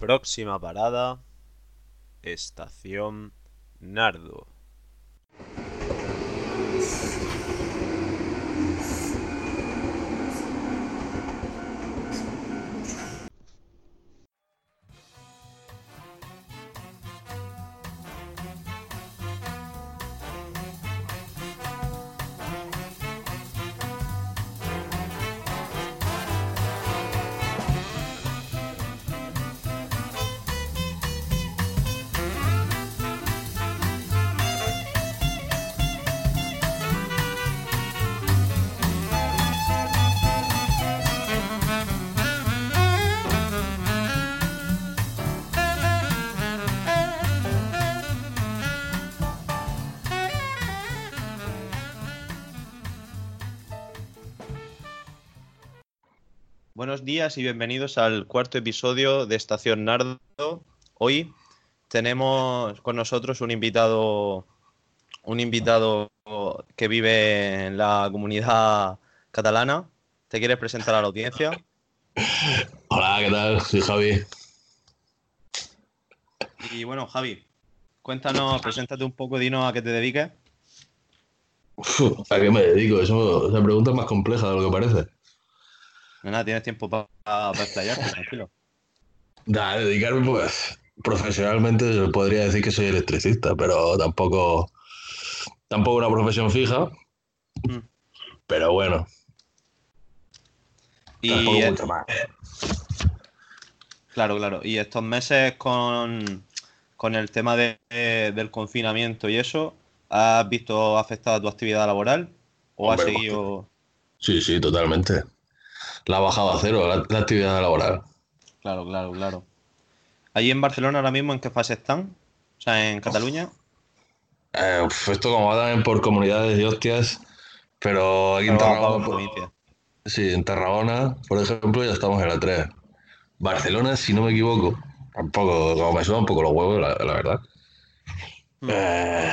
Próxima parada, Estación Nardo. Buenos días y bienvenidos al cuarto episodio de Estación Nardo. Hoy tenemos con nosotros un invitado, un invitado que vive en la comunidad catalana. ¿Te quieres presentar a la audiencia? Hola, ¿qué tal? Soy Javi. Y bueno, Javi, cuéntanos, preséntate un poco, dinos a qué te dediques. Uf, ¿A qué me dedico? Eso, esa pregunta es más compleja de lo que parece. Nada, tienes tiempo para explayarte, tranquilo. Da, dedicarme, pues, profesionalmente se podría decir que soy electricista, pero tampoco, tampoco una profesión fija. Mm. Pero bueno, Y tampoco mucho más. claro, claro. Y estos meses con, con el tema de- de- del confinamiento y eso, ¿has visto afectada tu actividad laboral? ¿O has seguido? Sí, sí, totalmente. La ha bajado a cero la, la actividad laboral. Claro, claro, claro. Allí en Barcelona ahora mismo, ¿en qué fase están? O sea, en Cataluña. Eh, esto como va también por comunidades y hostias, pero aquí en por Tarragona, provincia. sí, en Tarragona, por ejemplo, ya estamos en la 3. Barcelona, si no me equivoco, tampoco, como me suda un poco los huevos, la, la verdad. Mm. Eh,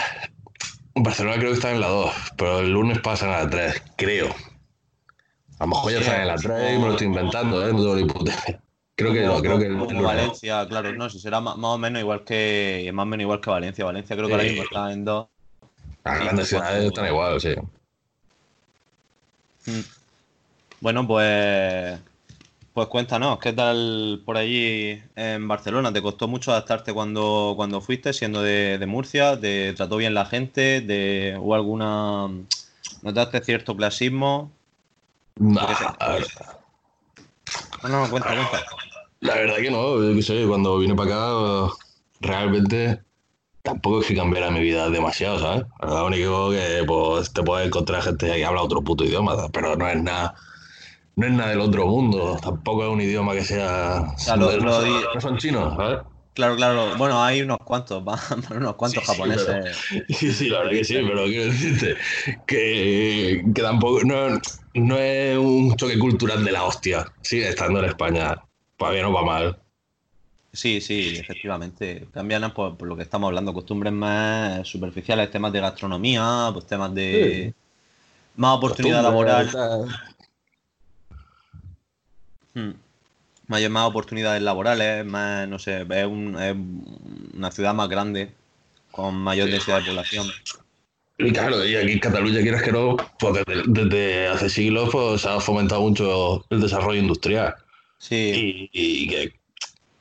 Barcelona creo que está en la 2, pero el lunes pasan a la 3, creo. A lo mejor ya Sí, están en la 3 y me lo estoy inventando, ¿eh? No tengo ni puta. Creo que no, creo que el, como lunes. Valencia, claro, no, si será ma- más, o menos igual que más o menos igual que Valencia. Valencia creo que ahora Sí. mismo está en dos. Las grandes ciudades están igual, sí. Mm. Bueno, pues pues cuéntanos, ¿qué tal por allí en Barcelona? ¿Te costó mucho adaptarte cuando, cuando fuiste, siendo de, de Murcia? ¿Te trató bien la gente? ¿De, ¿Hubo alguna... ¿Notaste cierto clasismo? Nah, qué sé. a ver, No, no, cuenta, cuenta. La verdad que no, yo qué sé, cuando vine para acá, realmente tampoco es que cambiara mi vida demasiado, ¿sabes? Lo único que pues, te puedes encontrar gente que habla otro puto idioma, ¿sabes? pero no es nada, no es nada del otro mundo, tampoco es un idioma que sea... sea, lo- no, lo son, di- no son chinos, ¿sabes? Claro, claro. Bueno, hay unos cuantos, van unos cuantos Sí, sí, japoneses. Sí, sí, la verdad que sí, pero quiero decirte que, que tampoco, no, no es un choque cultural de la hostia, sigue estando en España, para bien o para mal. Sí, sí, efectivamente. Cambian por, por lo que estamos hablando, costumbres más superficiales, temas de gastronomía, pues temas de más oportunidad laboral. Hmm. Mayor, más oportunidades laborales, más, no sé, es, un- es una ciudad más grande, con mayor densidad de población. Y claro, y aquí en Cataluña, quieras que no, pues desde, desde hace siglos pues, se ha fomentado mucho el desarrollo industrial. Sí, Y, y que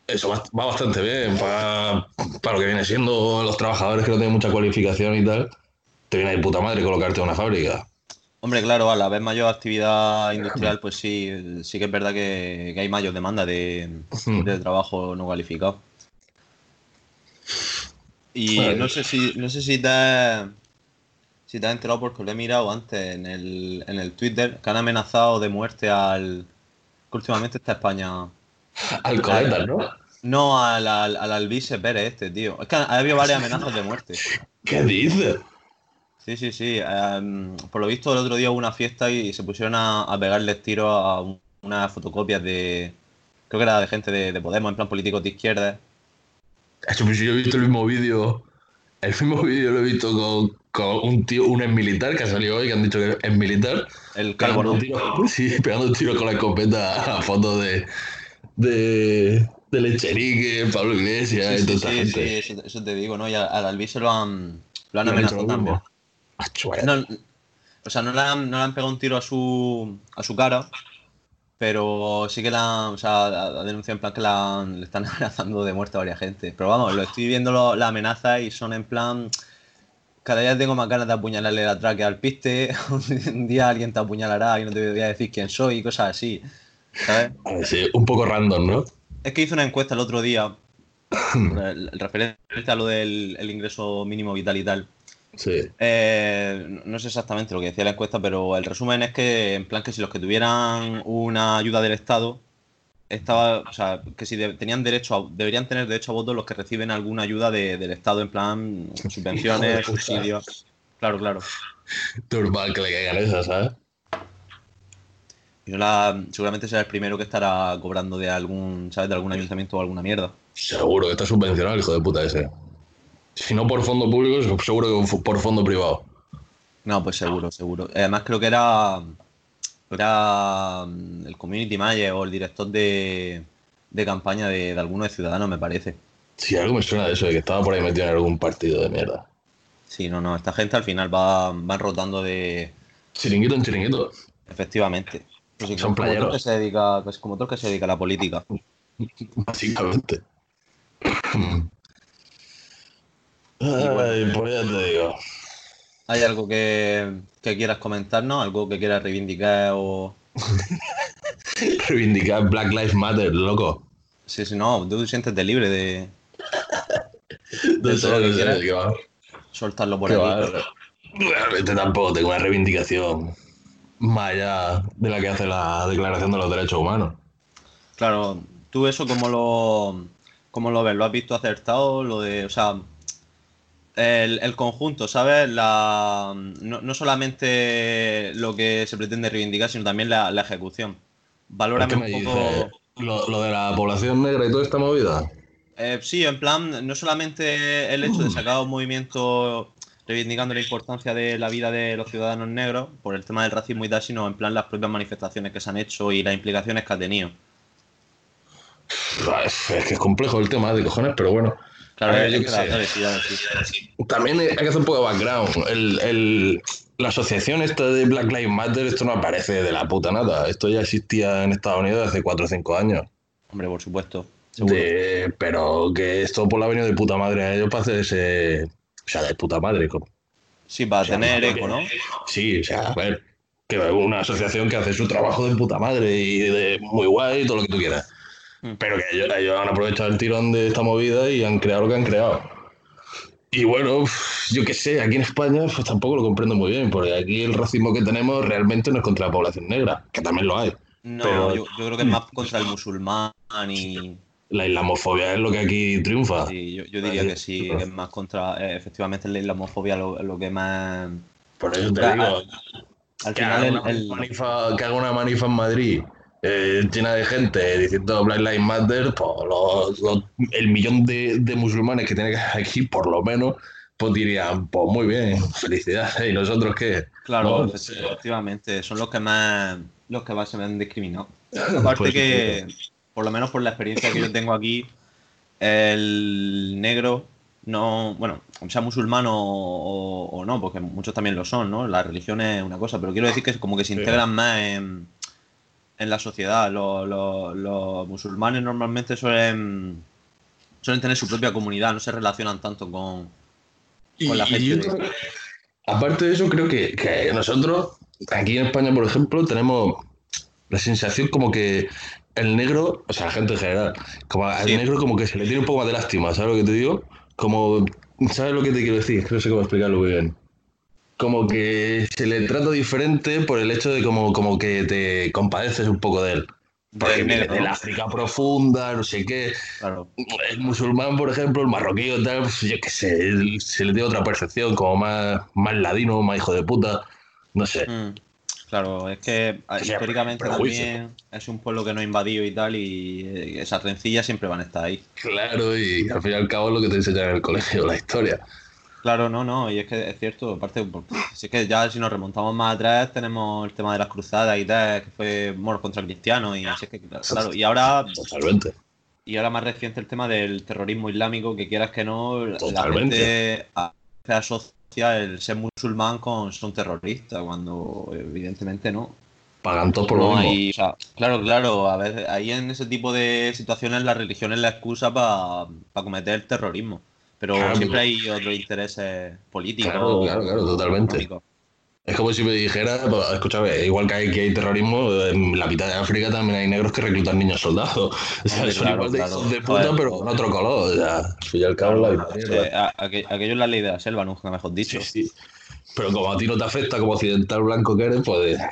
eso va, va bastante bien para, para lo que viene siendo los trabajadores que no tienen mucha cualificación y tal. Te viene de puta madre colocarte en una fábrica. Hombre, claro, a la vez mayor actividad industrial, pues sí, sí que es verdad que, que hay mayor demanda de, de trabajo no cualificado. Y Vale. no sé si, no sé si te has, si te has enterado porque lo he mirado antes en el, en el Twitter, que han amenazado de muerte al que últimamente está España. Alcoletas, ¿no? No, al, al, al Alvise Pérez este, tío. Es que ha habido varias amenazas de muerte. ¿Qué dices? Sí, sí, sí. Em, por lo visto, el otro día hubo una fiesta y se pusieron a, a pegarles tiros a un- unas fotocopias de. Creo que era de gente de, de Podemos, en plan políticos de izquierda. Hecho, pues yo he visto el mismo vídeo. El mismo vídeo lo he visto con, con un tío, un ex militar que ha salido hoy, que han dicho que es militar. El calvo, tiros, sí, pegando tiros con la escopeta a fotos de, de, Del Echenique, Pablo Iglesias Sí, y toda sí, esa sí, gente. sí, eso, eso te digo, ¿no? Y al, al Albi se lo han, lo han amenazado también. Vaya. No, o sea, no le, han, no le han pegado un tiro a su, a su cara, pero sí que la, o sea, ha denunciado en plan que la, le están amenazando de muerte a varias gente. Pero vamos, lo estoy viendo lo- las amenazas y son en plan. Cada día tengo más ganas de apuñalarle la traque al piste. Un día alguien te apuñalará y no te voy a decir quién soy y cosas así. ¿Sabes? A ver, sí, un poco random, ¿no? Es que hice una encuesta el otro día, el- el referente a lo del el ingreso mínimo vital y tal. Sí. Eh, no- sé exactamente lo que decía la encuesta, pero el resumen es que, en plan, que si los que tuvieran una ayuda del Estado, estaba, o sea, que si de- tenían derecho a, deberían tener derecho a voto los que reciben alguna ayuda de- del Estado, en plan, subvenciones, subsidios. Claro, claro. Normal que le caigan esas, ¿sabes? Y no la- seguramente será el primero que estará cobrando de algún, ¿sabes? De algún ayuntamiento o alguna mierda. Seguro que está subvencionado el hijo de puta ese. Si no por fondo público, seguro que por fondo privado. No, pues seguro, seguro. Además creo que era, era mm, el community manager o el director de, de campaña de, de alguno de Ciudadanos, me parece. Sí, algo me suena de eso, de que estaba por ahí metido en algún partido de mierda. Sí, no, no, esta gente al final va, van rotando de... Chiringuito en chiringuito. Efectivamente. Pues sí, Son como, playeros. que se dedica, pues como el que se dedica a la política. Básicamente. bueno. Ay, pues ya te digo. ¿Hay algo que, que quieras comentarnos? ¿Algo que quieras reivindicar o...? Reivindicar Black Lives Matter, loco. Sí, sí, no, tú siéntete libre de No De sé, todo lo que no sé, quieras. qué va. soltarlo por Qué aquí. Realmente tampoco tengo una reivindicación más allá de la que hace la Declaración de los Derechos Humanos. Claro, tú eso cómo lo, cómo lo ves, ¿lo has visto acertado? Lo de, o sea, el, el conjunto, ¿sabes? La, no, no solamente lo que se pretende reivindicar, sino también la, la ejecución. Valórame ¿Qué me un poco. Lo, lo de la población negra y toda esta movida. Eh, sí, en plan, no solamente el hecho de sacar un movimiento reivindicando la importancia de la vida de los ciudadanos negros por el tema del racismo y tal, sino en plan las propias manifestaciones que se han hecho y las implicaciones que ha tenido. Es que es complejo el tema de cojones, pero bueno. Claro, ver, es yo que la- sé. sí. También hay que hacer un poco de background. El, el- la asociación esta de Black Lives Matter, esto no aparece de la puta nada. Esto ya existía en Estados Unidos hace 4 o 5 años. Hombre, por supuesto. De- pero que esto por la ha venido de puta madre a ellos para hacerse. O sea, de puta madre. como- Sí, para o sea, tener eco, ¿no? Sí, o sea, a ver. Que una asociación que hace su trabajo de puta madre y de muy guay y todo lo que tú quieras. Mm. Pero que ellos, ellos han aprovechado el tirón de esta movida y han creado lo que han creado. Y bueno, yo qué sé, aquí en España pues tampoco lo comprendo muy bien, porque aquí el racismo que tenemos realmente no es contra la población negra, que también lo hay. No, Pero- yo, yo creo que es más contra el musulmán y... La islamofobia es lo que aquí triunfa. Sí, yo, yo diría que sí, que es más contra... eh, efectivamente, la islamofobia lo, lo que más... Por eso te digo, Al que final, haga, el, una el- manifa, que haga una manifa en Madrid eh, llena de gente diciendo Black Lives Matter, pues los- los- el millón de, de musulmanes que tiene que haber aquí, por lo menos, pues dirían, pues muy bien, felicidades. ¿Y nosotros qué? Claro, No, efecti- efectivamente, son los que más los que más se ven discriminados. Aparte Pues, que, por lo menos por la experiencia que yo tengo aquí, el negro no, bueno, sea musulmán o, o- o no, porque muchos también lo son, ¿no? La religión es una cosa, pero quiero decir que es como que se Sí. integran más en, en la sociedad. Los, los- los musulmanes normalmente suelen, suelen tener su propia comunidad, no se relacionan tanto con, con la gente. creo- aparte de eso, creo que, que nosotros, aquí en España, por ejemplo, tenemos la sensación como que el negro, o sea, la gente en general, como al Sí. negro como que se le tiene un poco más de lástima, ¿sabes lo que te digo? Como, ¿sabes lo que te quiero decir? No sé cómo explicarlo muy bien. Como que se le trata diferente por el hecho de como, como que te compadeces un poco de él. Porque viene del. África profunda, no sé qué Claro. el musulmán, por ejemplo, el marroquí o tal, pues, yo qué sé, se le dio otra percepción, como más, más ladino, más hijo de puta, no sé. Mm, Claro, es que a- sea, históricamente prejuicio. también es un pueblo que no ha invadido y tal, y eh, esas rencillas siempre van a estar ahí. Claro, y al fin y al cabo es lo que te enseñan en el colegio, la historia. Claro, no, no, y es que es cierto, aparte, porque si es que ya si nos remontamos más atrás, tenemos el tema de las cruzadas y tal, que fue moros contra cristianos, y así es que, claro, y ahora, Totalmente. y ahora más reciente el tema del terrorismo islámico, que quieras que no, Totalmente. la gente asocia el ser musulmán con ser un terrorista, cuando evidentemente no. Pagan todos por lo No mismo. hay- o sea, claro, claro, a veces ahí en ese tipo de situaciones la religión es la excusa para cometer terrorismo. Pero Claro, siempre hay otros intereses políticos. Claro, claro, claro, totalmente. económicos. Es como si me dijera, pues, escúchame, igual que hay, que hay terrorismo, en la mitad de África también hay negros que reclutan niños soldados. O sea, Hombre, son claro, igual de de puta, pero con otro color. O sea, cabo la Sí, aquello es la ley de la selva, nunca mejor dicho. Sí, sí. Pero como a ti no te afecta como occidental blanco que eres, pues eh,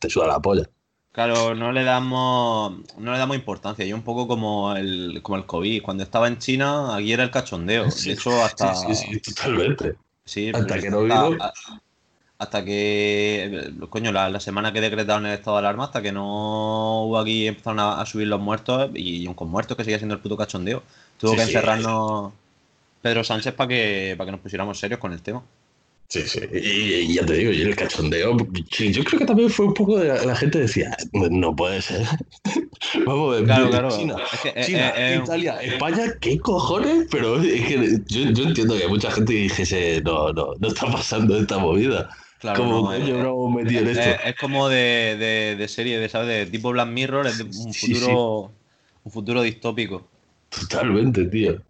te suda la polla. Claro, no le damos, no le damos importancia. Y un poco como el, como el COVID. Cuando estaba en China, aquí era el cachondeo. Sí, De hecho, hasta. Sí, sí, sí, totalmente. sí, hasta que no hasta- vino. a- Hasta que. Coño, la, la semana que decretaron el estado de alarma, hasta que no hubo aquí, empezaron a, a subir los muertos. Y, aun con muertos, que sigue siendo el puto cachondeo. Tuvo que encerrarnos Pedro Sánchez para que, para que nos pusiéramos serios con el tema. Sí, sí. Y, y ya te digo, y el cachondeo, yo creo que también fue un poco de la, la gente decía, no puede ser. Vamos a ver, Claro, claro. China, Es que, eh, China, eh, eh, Italia, España, ¿qué cojones? Pero es que yo, yo entiendo que mucha gente dijese, no, no, no está pasando esta movida. claro, como no, eh, no metido en Es, esto? es como de, de, de serie, de, ¿sabes? De tipo Black Mirror, es de un Sí, futuro, un futuro distópico. Totalmente, tío.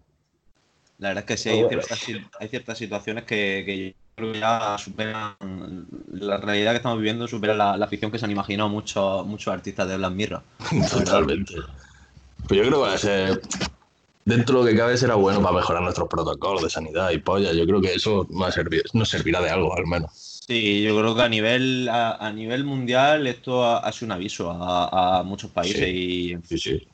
La verdad es que sí, hay bueno. ciertas, hay ciertas situaciones que, que yo creo que ya superan la realidad que estamos viviendo, supera la, la ficción que se han imaginado muchos, muchos artistas de Black Mirror. Totalmente. Pero yo creo que ser, dentro de lo que cabe, será bueno para mejorar nuestros protocolos de sanidad y polla. Yo creo que eso nos, nos servirá de algo, al menos. Sí, yo creo que a nivel, a, a nivel mundial esto ha, ha sido un aviso a, a muchos países y, Sí, sí.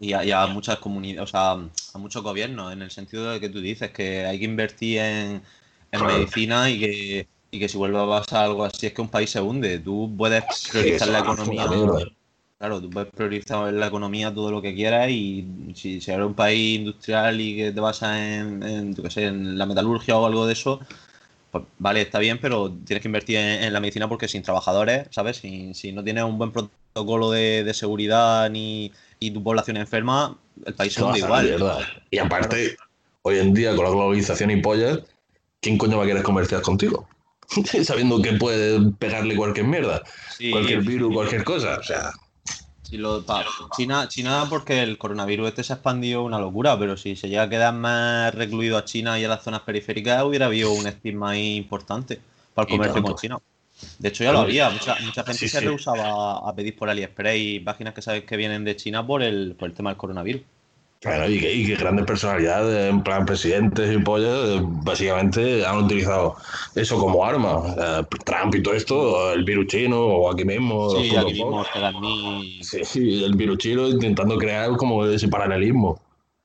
y a, y a muchas comunidades, o sea, a muchos gobiernos, en el sentido de que tú dices que hay que invertir en, en Claro. medicina y que, y que si vuelve a pasar algo así es que un país se hunde. Tú puedes priorizar la economía. Claro, tú puedes priorizar la economía todo lo que quieras y si, si eres un país industrial y que te basas en, en, yo qué sé, en la metalurgia o algo de eso, pues vale, está bien, pero tienes que invertir en, en la medicina porque sin trabajadores, ¿sabes? Si, si no tienes un buen protocolo de, de seguridad ni y tu población enferma, el país se hunde igual. mierda. Y aparte, hoy en día, con la globalización y pollas, ¿quién coño va a querer comerciar contigo? Sabiendo que puede pegarle cualquier mierda, Sí, cualquier virus, cualquier cosa. O sea, si lo- pa- China, China, porque el coronavirus este se ha expandido una locura, pero si se llega a quedar más recluido a China y a las zonas periféricas, hubiera habido un estigma ahí importante para el comercio con China. De hecho, ya lo había. Mucha, mucha gente Sí, se sí. rehusaba a pedir por AliExpress y páginas que sabes que vienen de China por el, por el tema del coronavirus. Bueno, y que, y que grandes personalidades, en plan presidentes y pollas, eh, básicamente han utilizado eso como arma. Eh, Trump y todo esto, el virus chino, o aquí mismo. Sí, aquí mismo Sí, sí, el virus chino intentando crear como ese paralelismo.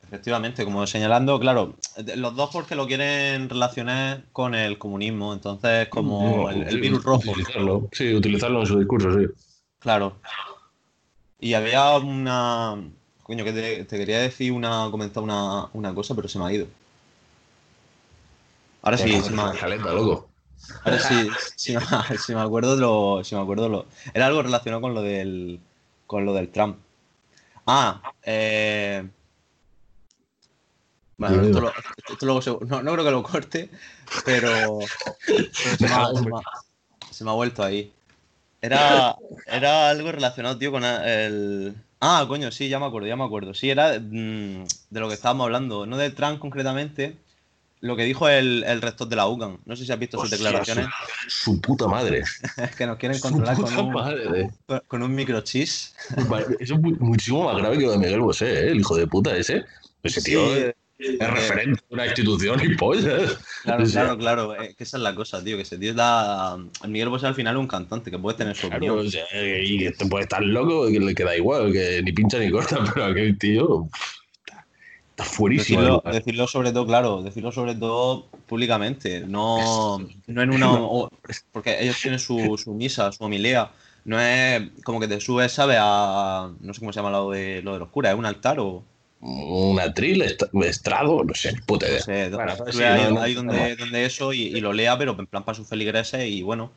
Efectivamente, como señalando, claro, los dos porque lo quieren relacionar con el comunismo, entonces como el, el Sí, virus rojo. Utilizarlo, sí, utilizarlo en su discurso, sí. Claro. Y había una. Coño, que te, te quería decir una. comentar una, una cosa, pero se me ha ido. Ahora sí, se me, loco. ahora sí, sí me, sí me acuerdo lo. Sí me acuerdo lo. Era algo relacionado con lo del. con lo del Trump. Ah, eh. Bueno, esto, lo- esto luego se- no, no creo que lo corte, pero. pero se, me ha, se me ha- se me ha vuelto ahí. Era, era algo relacionado, tío, con el. Ah, coño, sí, ya me acuerdo, ya me acuerdo. Sí, era mm, de lo que estábamos hablando, no de Trump concretamente, lo que dijo el, el rector de la UCAM. No sé si has visto sus declaraciones, Su, su puta madre. que nos quieren controlar con un, madre. con un. Vale, Eso es mu- muchísimo más grave que lo de Miguel Bosé, ¿eh? el hijo de puta ese. Ese tío Sí, es, referente de una institución y pollas. Claro, O sea, claro, claro. Es que esa es la cosa, tío. Que ese tío la. El Miguel Bosé al final es un cantante que puede tener su Claro, opinión. o sea, y que te puede estar loco, que le queda igual, que ni pincha ni corta, pero aquel tío está, está fuerísimo. Decirlo, decirlo sobre todo, claro, decirlo sobre todo públicamente, no, no en una... o- porque ellos tienen su, su misa, su homilía, no es como que te subes, ¿sabes? A... no sé cómo se llama lo de, lo de los curas, ¿es un altar o...? Un atril, est- estrado, no sé, puta idea. No sé, Bueno, sí, ahí, no, no, ahí no. donde, donde eso y, y lo lea, pero en plan para sus feligreses y bueno,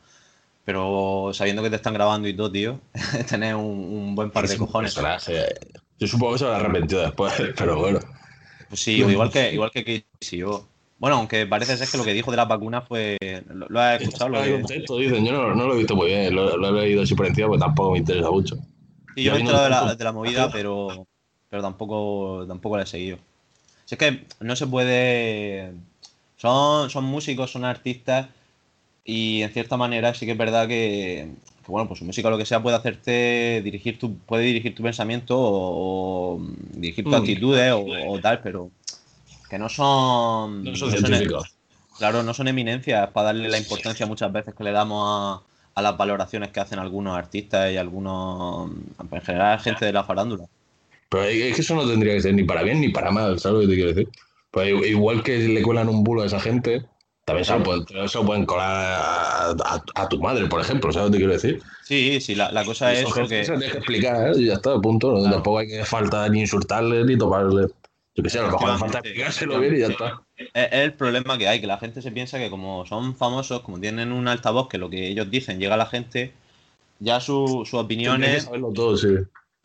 pero sabiendo que te están grabando y todo, tío, tener un, un buen par de cojones. Yo supongo que se habrá arrepentido después, pero bueno. Pues sí, igual que, igual que Casey, yo. Bueno, aunque parece ser que lo que dijo de las vacunas fue. ¿Lo, lo has escuchado? Lo contexto, dicen, yo no, no lo he visto muy bien, lo, lo he leído así por encima, pues tampoco me interesa mucho. Sí, yo me he enterado de la, de la movida, pero, pero tampoco, tampoco la he seguido. Si es que no se puede. Son, son músicos, son artistas, y en cierta manera sí que es verdad que, que, bueno, pues su música lo que sea puede hacerte dirigir tu, puede dirigir tu pensamiento o, o dirigir tus Mm. actitudes o, o tal, pero que no son. No son no son- científicos. Claro, no son eminencias para darle la importancia muchas veces que le damos a, a las valoraciones que hacen algunos artistas y algunos, en general, gente de la farándula. Pero es es que eso no tendría que ser ni para bien ni para mal, ¿sabes lo que te quiero decir? Pues igual que le cuelan un bulo a esa gente, también se, lo pueden, se lo pueden colar a, a- a tu madre, por ejemplo, ¿sabes lo que te quiero decir? Sí, sí, la, la cosa es que... se que explicar, ¿eh? y ya está, punto. Claro. Tampoco hay que falta ni insultarle ni tomarle. Yo qué sé, a lo mejor falta explicárselo bien y ya está. Es, es el problema que hay, que la gente se piensa que como son famosos, como tienen un altavoz, que lo que ellos dicen llega a la gente, ya su- que opiniones, saberlo todo, sí.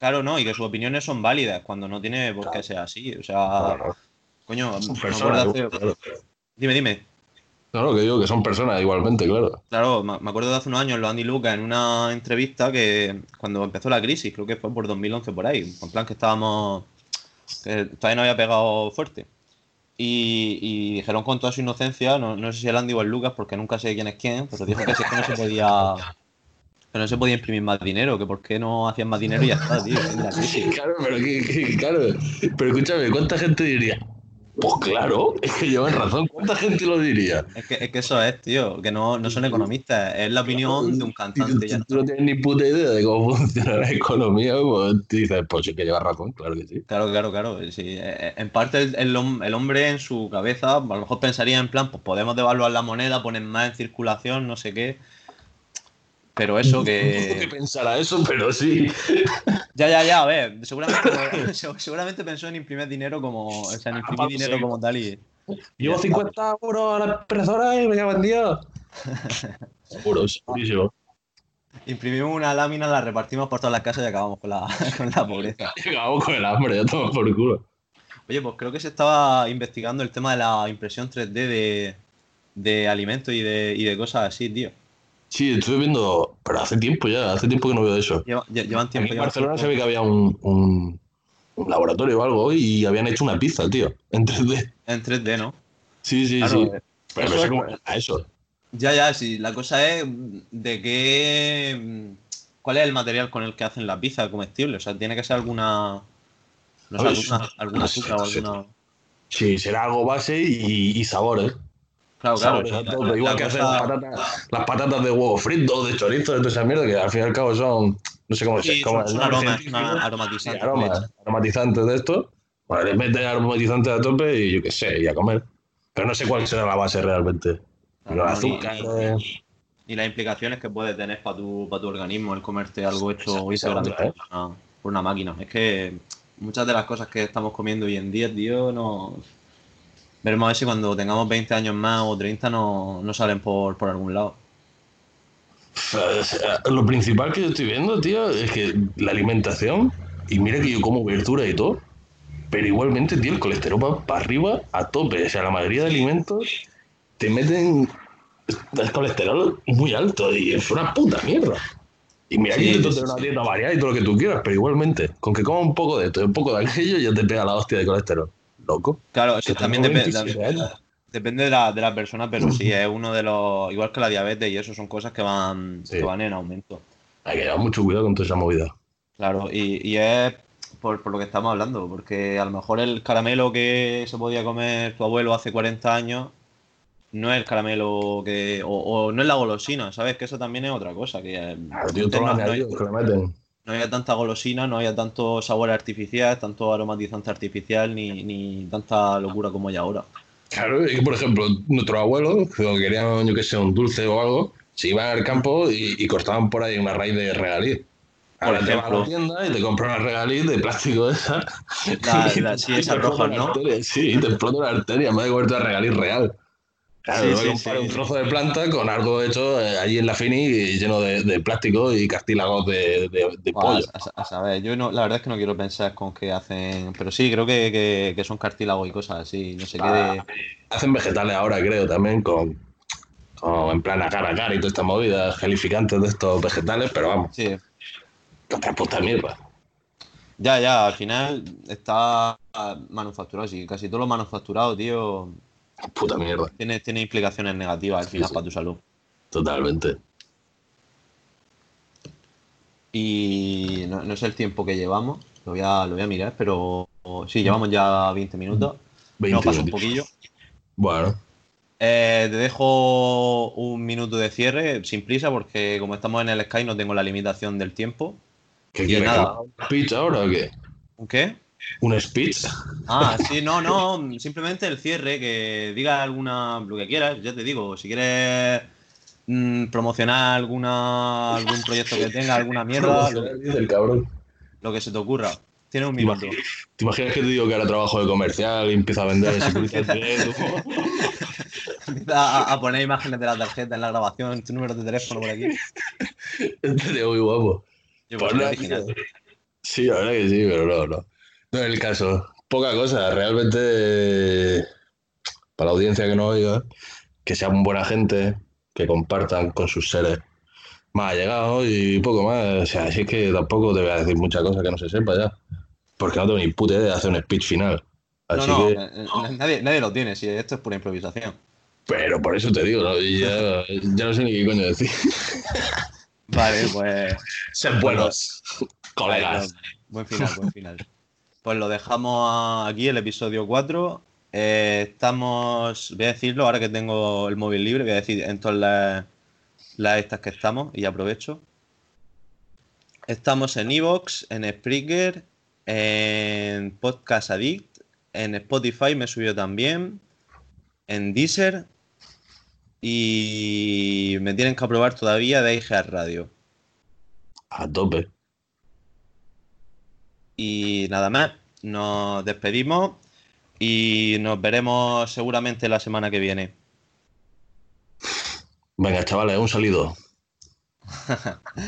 Claro, no, y que sus opiniones son válidas, cuando no tiene por qué ser así. O sea, Claro. coño, Son me personas, acuerdo hace- claro. Dime, dime. Lo que digo, que son personas igualmente, claro. Claro, me acuerdo de hace unos años, los Andy Lucas, en una entrevista que cuando empezó la crisis, creo que fue por 2011 por ahí, en plan que estábamos, que todavía no había pegado fuerte. Y, y dijeron con toda su inocencia, no, no sé si el Andy o el Lucas, porque nunca sé quién es quién, pero dijo que, si es que no se podía que no se podía imprimir más dinero, que por qué no hacían más dinero y ya está, tío. Claro, pero que, que- claro. Pero escúchame, ¿cuánta gente diría? Pues claro, es que llevan razón. ¿Cuánta gente lo diría? Es que, es que eso es, tío, que no, no son economistas, es la opinión de un cantante. tú, no tienes ni puta idea de cómo funciona la economía, pues dices, pues sí que lleva razón, claro que sí. Claro, claro, claro. sí. Eh, En parte el, el el hombre en su cabeza a lo mejor pensaría en plan, pues podemos devaluar la moneda, poner más en circulación, no sé qué. Pero eso No sé qué que... pensará eso, pero sí. Ya, ya, ya, a ver, seguramente, seguramente pensó en imprimir dinero como... O sea, en imprimir dinero como tal y... Llevo 50 euros a la impresora y me cago en Dios. Seguro, segurísimo. Imprimimos una lámina, la repartimos por todas las casas y acabamos con la, con la pobreza. Acabamos con el hambre, ya tomo por culo. Oye, pues creo que se estaba investigando el tema de la impresión 3D de, de alimentos y de, y de cosas así, tío. Sí, estuve viendo, pero hace tiempo ya, hace tiempo que no veo eso. Lleva- lle- llevan tiempo. Aquí en Barcelona se ve que había un, un, un laboratorio o algo y habían hecho una pizza, tío, en 3D. En 3D, ¿no? Sí, sí, Claro, sí. eh, Pero eso no sé cómo era eso. Ya, ya, sí. La cosa es de qué. ¿Cuál es el material con el que hacen la pizza comestible? O sea, tiene que ser alguna. No sé, alguna, alguna no sé, azúcar o no sé. alguna. Sí, será algo base y, y sabores. Claro, claro. Igual que hacen cosa- las patatas, las patatas de huevo frito, de chorizo, de toda esa mierda, que al fin y al cabo son, no sé cómo se son, Sí, aromatizantes. aromatizantes de esto. Bueno, le meten aromatizantes a tope y yo qué sé, y a comer. Pero no sé cuál será la base realmente. Claro, Los no, ni- azúcares. ni- Y las implicaciones que puede tener para tu, para tu organismo el comerte algo hecho otra, ¿eh? por, una, por una máquina. Es que muchas de las cosas que estamos comiendo hoy en día, tío, no. Veremos a ver si cuando tengamos 20 años más o 30 no, no salen por, por algún lado. Sea, Lo principal que yo estoy viendo, tío, es que la alimentación, y mira que yo como verdura y todo, pero igualmente, tío, el colesterol va para arriba a tope. O sea, la mayoría de alimentos te meten el colesterol muy alto y es una puta mierda. Y mira que Sí, intento sí, tener sí. una dieta variada y todo lo que tú quieras, pero igualmente, con que coma un poco de esto y un poco de aquello, ya te pega la hostia de colesterol. Loco. Claro, eso Que también depende. 27 años. Depende de la, de la persona, pero sí, es uno de los. Igual que la diabetes y eso son cosas que van, Sí. que van en aumento. Hay que llevar mucho cuidado con toda esa movida. Claro, y, y es por, por lo que estamos hablando, porque a lo mejor el caramelo que se podía comer tu abuelo hace 40 años no es el caramelo que. O, o no es la golosina, ¿sabes? Que eso también es otra cosa. Que eh, Claro, tío, no, no- añadidos que le meten. No había tanta golosina, no había tanto sabor artificial, tanto aromatizante artificial, ni, ni tanta locura como hay ahora. Claro, es que por ejemplo, nuestros abuelos, cuando querían, yo que sé, un dulce o algo, se iban al campo y, y cortaban por ahí una raíz de regaliz. Ahora te vas a la tienda y te compras una regaliz de plástico esa. La- y sí, y esas rojas, ¿no? arteria. Sí, y te explota la arteria en vez de regaliz real. Claro, Sí, un trozo de planta con algo hecho eh, allí en la Fini y lleno de, de plástico y cartílagos de, de- pollo. a, a- a saber, yo no, la verdad es que no quiero pensar con qué hacen, pero sí, creo que, que- que son cartílagos y cosas así, no sé qué de... Hacen vegetales ahora, creo, también con, con en plan agar agar y todas estas movidas gelificantes de estos vegetales, pero vamos, Sí, otra puta mierda. ya, ya, al final está manufacturado, sí, casi todo lo manufacturado, tío, Puta mierda, tiene, tiene implicaciones negativas al final sí. para tu salud. totalmente. Y no, no sé el tiempo que llevamos, lo voy a, lo voy a mirar, pero sí, llevamos ya 20 minutos, 20 no pasa un poquillo. Bueno, Eh, te dejo un minuto de cierre, sin prisa, porque como estamos en el Sky no tengo la limitación del tiempo. ¿qué quieres? que nada. haga ¿Un speech ahora o qué? ¿Un qué? ¿Un speech? Ah, sí, no, no, simplemente el cierre, que diga alguna, lo que quieras, ya te digo, si quieres mm, promocionar alguna, algún proyecto que tenga, alguna mierda, lo, el cabrón. lo que se te ocurra. Tienes un ¿Te minuto. imaginas, te imaginas que te digo que ahora trabajo de comercial y empiezo a vender? Empieza a, a poner imágenes de la tarjeta en la grabación, tu número de teléfono por aquí. Estaría muy guapo. Yo, Pues pues. Sí, la verdad que sí, pero no, no. No es el caso. Poca cosa, realmente para la audiencia que no oiga, que sean buena gente, que compartan con sus seres más allegados y poco más. O sea, así es que tampoco te voy a decir muchas cosas que no se sepa ya. Porque no tengo ni puta idea de hacer un speech final. No, Así no, que, eh, eh, nadie, nadie lo tiene, si esto es pura improvisación. pero por eso te digo, ¿no? Ya, ya no sé ni qué coño decir. Vale, pues. Ser buenos, colegas. Buen final, buen final. Pues lo dejamos aquí, el episodio 4. Eh, estamos, voy a decirlo ahora que tengo el móvil libre, voy a decir en todas las, las estas que estamos y aprovecho. Estamos en Evox, en Spreaker, en Podcast Addict, en Spotify me subió también, en Deezer y me tienen que aprobar todavía de iHeart Radio. A tope. Y nada más, nos despedimos y nos veremos seguramente la semana que viene. Venga, chavales, un saludo.